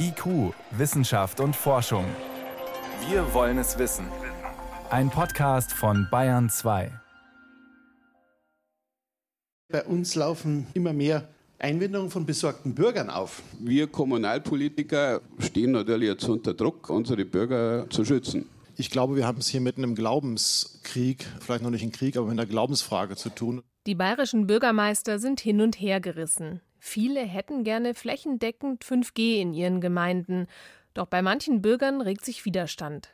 IQ, Wissenschaft und Forschung. Wir wollen es wissen. Ein Podcast von Bayern 2. Bei uns laufen immer mehr Einwendungen von besorgten Bürgern auf. Wir Kommunalpolitiker stehen natürlich jetzt unter Druck, unsere Bürger zu schützen. Ich glaube, wir haben es hier mit einem Glaubenskrieg, vielleicht noch nicht ein Krieg, aber mit einer Glaubensfrage zu tun. Die bayerischen Bürgermeister sind hin und her gerissen. Viele hätten gerne flächendeckend 5G in ihren Gemeinden, doch bei manchen Bürgern regt sich Widerstand.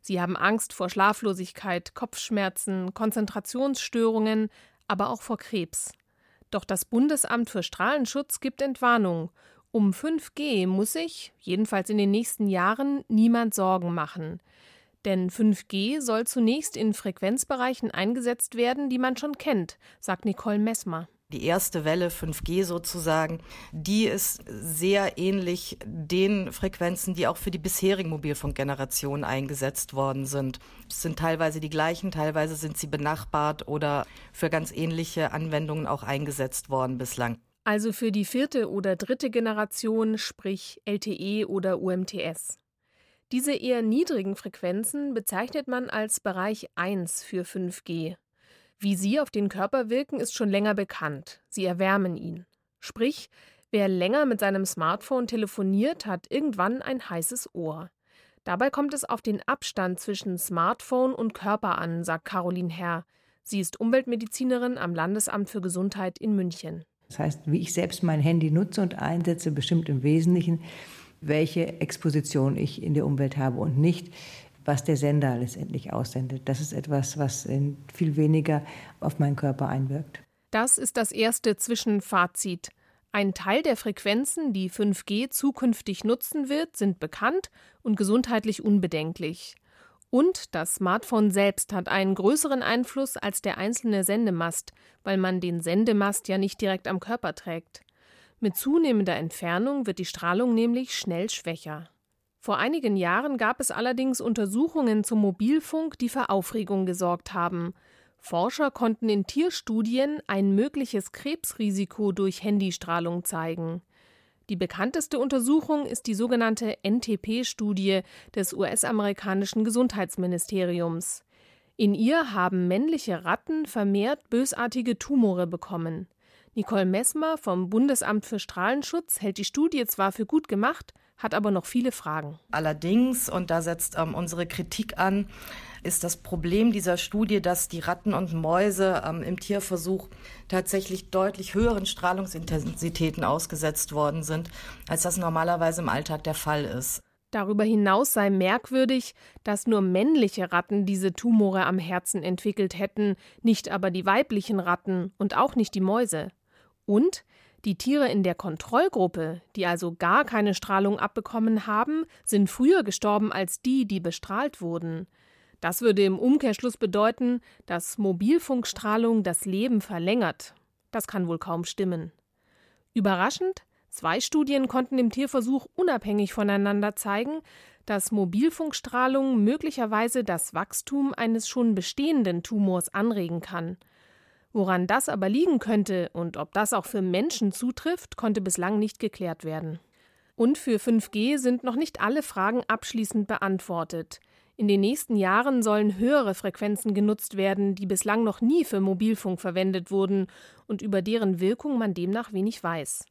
Sie haben Angst vor Schlaflosigkeit, Kopfschmerzen, Konzentrationsstörungen, aber auch vor Krebs. Doch das Bundesamt für Strahlenschutz gibt Entwarnung. Um 5G muss sich, jedenfalls in den nächsten Jahren, niemand Sorgen machen. Denn 5G soll zunächst in Frequenzbereichen eingesetzt werden, die man schon kennt, sagt Nicole Messmer. Die erste Welle 5G sozusagen, die ist sehr ähnlich den Frequenzen, die auch für die bisherigen Mobilfunkgenerationen eingesetzt worden sind. Es sind teilweise die gleichen, teilweise sind sie benachbart oder für ganz ähnliche Anwendungen auch eingesetzt worden bislang. Also für die vierte oder dritte Generation, sprich LTE oder UMTS. Diese eher niedrigen Frequenzen bezeichnet man als Bereich 1 für 5G. Wie sie auf den Körper wirken, ist schon länger bekannt. Sie erwärmen ihn. Sprich, wer länger mit seinem Smartphone telefoniert, hat irgendwann ein heißes Ohr. Dabei kommt es auf den Abstand zwischen Smartphone und Körper an, sagt Caroline Herr. Sie ist Umweltmedizinerin am Landesamt für Gesundheit in München. Das heißt, wie ich selbst mein Handy nutze und einsetze, bestimmt im Wesentlichen, welche Exposition ich in der Umwelt habe und nicht, was der Sender letztendlich aussendet. Das ist etwas, was viel weniger auf meinen Körper einwirkt. Das ist das erste Zwischenfazit. Ein Teil der Frequenzen, die 5G zukünftig nutzen wird, sind bekannt und gesundheitlich unbedenklich. Und das Smartphone selbst hat einen größeren Einfluss als der einzelne Sendemast, weil man den Sendemast ja nicht direkt am Körper trägt. Mit zunehmender Entfernung wird die Strahlung nämlich schnell schwächer. Vor einigen Jahren gab es allerdings Untersuchungen zum Mobilfunk, die für Aufregung gesorgt haben. Forscher konnten in Tierstudien ein mögliches Krebsrisiko durch Handystrahlung zeigen. Die bekannteste Untersuchung ist die sogenannte NTP-Studie des US-amerikanischen Gesundheitsministeriums. In ihr haben männliche Ratten vermehrt bösartige Tumore bekommen. Nicole Messmer vom Bundesamt für Strahlenschutz hält die Studie zwar für gut gemacht, hat aber noch viele Fragen. Allerdings, und da setzt ähm, unsere Kritik an, ist das Problem dieser Studie, dass die Ratten und Mäuse ähm, im Tierversuch tatsächlich deutlich höheren Strahlungsintensitäten ausgesetzt worden sind, als das normalerweise im Alltag der Fall ist. Darüber hinaus sei merkwürdig, dass nur männliche Ratten diese Tumore am Herzen entwickelt hätten, nicht aber die weiblichen Ratten und auch nicht die Mäuse. Und die Tiere in der Kontrollgruppe, die also gar keine Strahlung abbekommen haben, sind früher gestorben als die, die bestrahlt wurden. Das würde im Umkehrschluss bedeuten, dass Mobilfunkstrahlung das Leben verlängert. Das kann wohl kaum stimmen. Überraschend, zwei Studien konnten im Tierversuch unabhängig voneinander zeigen, dass Mobilfunkstrahlung möglicherweise das Wachstum eines schon bestehenden Tumors anregen kann. Woran das aber liegen könnte und ob das auch für Menschen zutrifft, konnte bislang nicht geklärt werden. Und für 5G sind noch nicht alle Fragen abschließend beantwortet. In den nächsten Jahren sollen höhere Frequenzen genutzt werden, die bislang noch nie für Mobilfunk verwendet wurden und über deren Wirkung man demnach wenig weiß.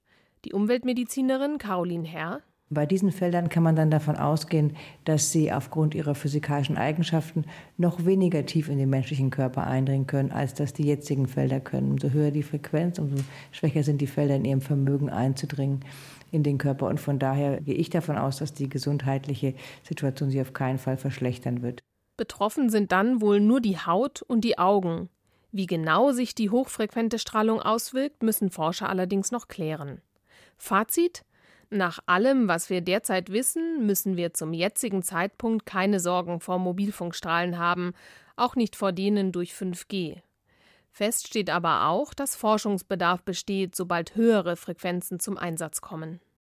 Die Umweltmedizinerin Caroline Herr bei diesen Feldern kann man dann davon ausgehen, dass sie aufgrund ihrer physikalischen Eigenschaften noch weniger tief in den menschlichen Körper eindringen können, als das die jetzigen Felder können. Umso höher die Frequenz, umso schwächer sind die Felder in ihrem Vermögen einzudringen in den Körper. Und von daher gehe ich davon aus, dass die gesundheitliche Situation sich auf keinen Fall verschlechtern wird. Betroffen sind dann wohl nur die Haut und die Augen. Wie genau sich die hochfrequente Strahlung auswirkt, müssen Forscher allerdings noch klären. Fazit nach allem, was wir derzeit wissen, müssen wir zum jetzigen Zeitpunkt keine Sorgen vor Mobilfunkstrahlen haben, auch nicht vor denen durch 5G. Fest steht aber auch, dass Forschungsbedarf besteht, sobald höhere Frequenzen zum Einsatz kommen.